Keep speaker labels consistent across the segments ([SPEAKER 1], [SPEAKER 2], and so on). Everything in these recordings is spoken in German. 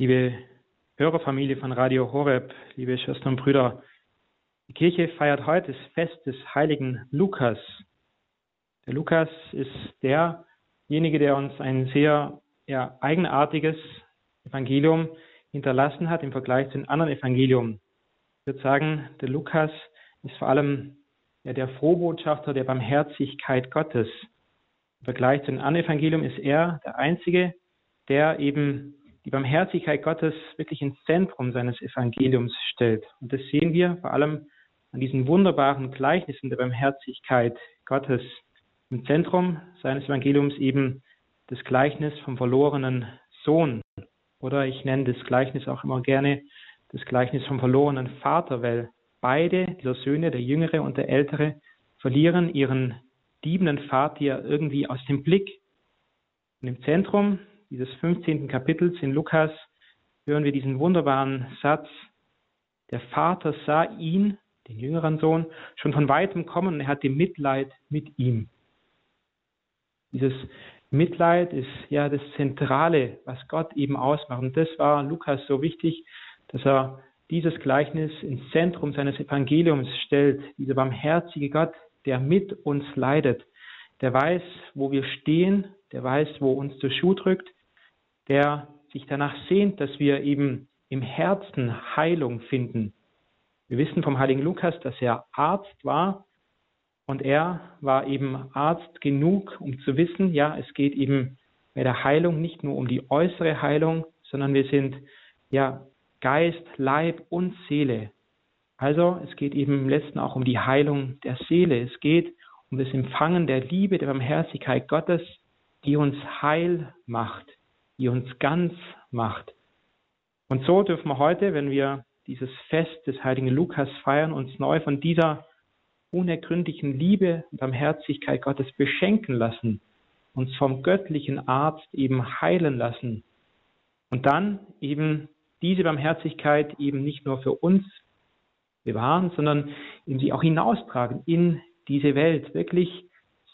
[SPEAKER 1] liebe Hörerfamilie von Radio Horeb, liebe Schwestern und Brüder. Die Kirche feiert heute das Fest des heiligen Lukas. Der Lukas ist derjenige, der uns ein sehr ja, eigenartiges Evangelium hinterlassen hat im Vergleich zu den anderen Evangelium. Ich würde sagen, der Lukas ist vor allem ja, der Frohbotschafter der Barmherzigkeit Gottes. Im Vergleich zu den anderen Evangelium ist er der Einzige, der eben die Barmherzigkeit Gottes wirklich ins Zentrum seines Evangeliums stellt. Und das sehen wir vor allem an diesen wunderbaren Gleichnissen der Barmherzigkeit Gottes. Im Zentrum seines Evangeliums eben das Gleichnis vom verlorenen Sohn. Oder ich nenne das Gleichnis auch immer gerne das Gleichnis vom verlorenen Vater, weil beide dieser Söhne, der jüngere und der ältere, verlieren ihren liebenden Vater irgendwie aus dem Blick. Und im Zentrum dieses 15. Kapitels in Lukas hören wir diesen wunderbaren Satz, der Vater sah ihn, den jüngeren Sohn, schon von weitem kommen und er hatte Mitleid mit ihm. Dieses Mitleid ist ja das Zentrale, was Gott eben ausmacht. Und das war Lukas so wichtig, dass er dieses Gleichnis ins Zentrum seines Evangeliums stellt. Dieser barmherzige Gott, der mit uns leidet, der weiß, wo wir stehen, der weiß, wo uns der Schuh drückt, der sich danach sehnt, dass wir eben im Herzen Heilung finden. Wir wissen vom heiligen Lukas, dass er Arzt war und er war eben Arzt genug, um zu wissen, ja, es geht eben bei der Heilung nicht nur um die äußere Heilung, sondern wir sind ja Geist, Leib und Seele. Also es geht eben im letzten auch um die Heilung der Seele. Es geht um das Empfangen der Liebe, der Barmherzigkeit Gottes, die uns heil macht, die uns ganz macht. Und so dürfen wir heute, wenn wir dieses Fest des heiligen Lukas feiern, uns neu von dieser unergründlichen Liebe und Barmherzigkeit Gottes beschenken lassen, uns vom göttlichen Arzt eben heilen lassen und dann eben diese Barmherzigkeit eben nicht nur für uns bewahren, sondern eben sie auch hinaustragen in diese Welt, wirklich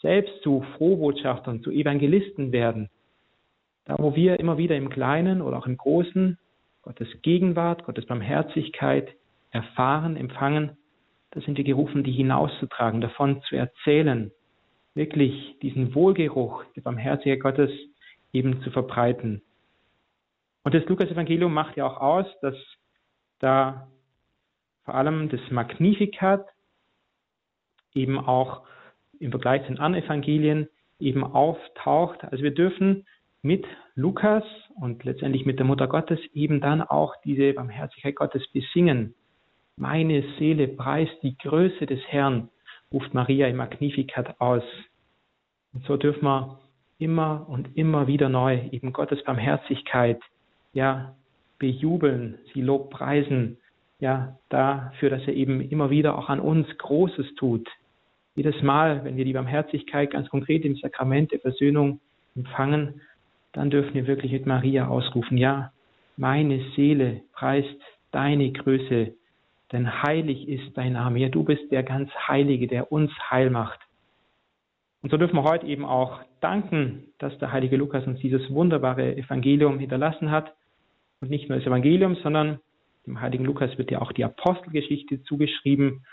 [SPEAKER 1] selbst zu Frohbotschaftern, zu Evangelisten werden. Da, wo wir immer wieder im Kleinen oder auch im Großen Gottes Gegenwart, Gottes Barmherzigkeit erfahren, empfangen, da sind wir gerufen, die hinauszutragen, davon zu erzählen, wirklich diesen Wohlgeruch der Barmherzigkeit Gottes eben zu verbreiten. Und das Lukas-Evangelium macht ja auch aus, dass da vor allem das Magnificat eben auch im Vergleich zu den anderen Evangelien eben auftaucht. Also wir dürfen mit Lukas und letztendlich mit der Mutter Gottes eben dann auch diese Barmherzigkeit Gottes besingen. Meine Seele preist die Größe des Herrn, ruft Maria im Magnificat aus. Und so dürfen wir immer und immer wieder neu eben Gottes Barmherzigkeit ja, bejubeln, sie lobpreisen, ja, dafür, dass er eben immer wieder auch an uns Großes tut. Jedes Mal, wenn wir die Barmherzigkeit ganz konkret im Sakrament der Versöhnung empfangen, dann dürfen wir wirklich mit Maria ausrufen, ja, meine Seele preist deine Größe, denn heilig ist dein Name. Ja, du bist der ganz Heilige, der uns heil macht. Und so dürfen wir heute eben auch danken, dass der heilige Lukas uns dieses wunderbare Evangelium hinterlassen hat und nicht nur das Evangelium, sondern dem heiligen Lukas wird ja auch die Apostelgeschichte zugeschrieben,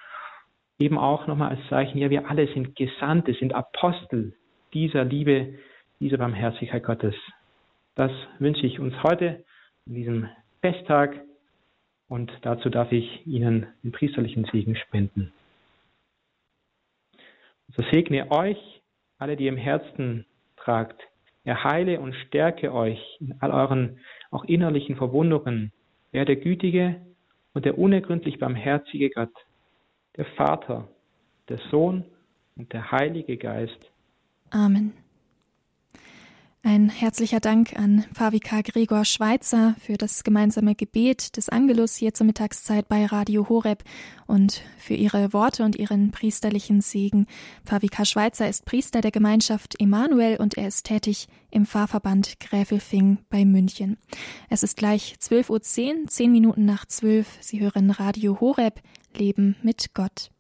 [SPEAKER 1] eben auch nochmal als Zeichen, ja, wir alle sind Gesandte, sind Apostel dieser Liebe, dieser Barmherzigkeit Gottes. Das wünsche ich uns heute in diesem Festtag und dazu darf ich Ihnen den priesterlichen Segen spenden. So segne euch, alle, die im Herzen tragt. Er heile und stärke euch in all euren auch innerlichen Verwundungen. Er der gütige und der unergründlich barmherzige Gott, der Vater, der Sohn und der Heilige Geist.
[SPEAKER 2] Amen. Ein herzlicher Dank an Pavika Gregor Schweitzer für das gemeinsame Gebet des Angelus hier zur Mittagszeit bei Radio Horeb und für ihre Worte und ihren priesterlichen Segen. Pavika Schweitzer ist Priester der Gemeinschaft Emanuel und er ist tätig im Pfarrverband Gräfelfing bei München. Es ist gleich 12.10 Uhr, 10 Minuten nach 12. Sie hören Radio Horeb, Leben mit Gott.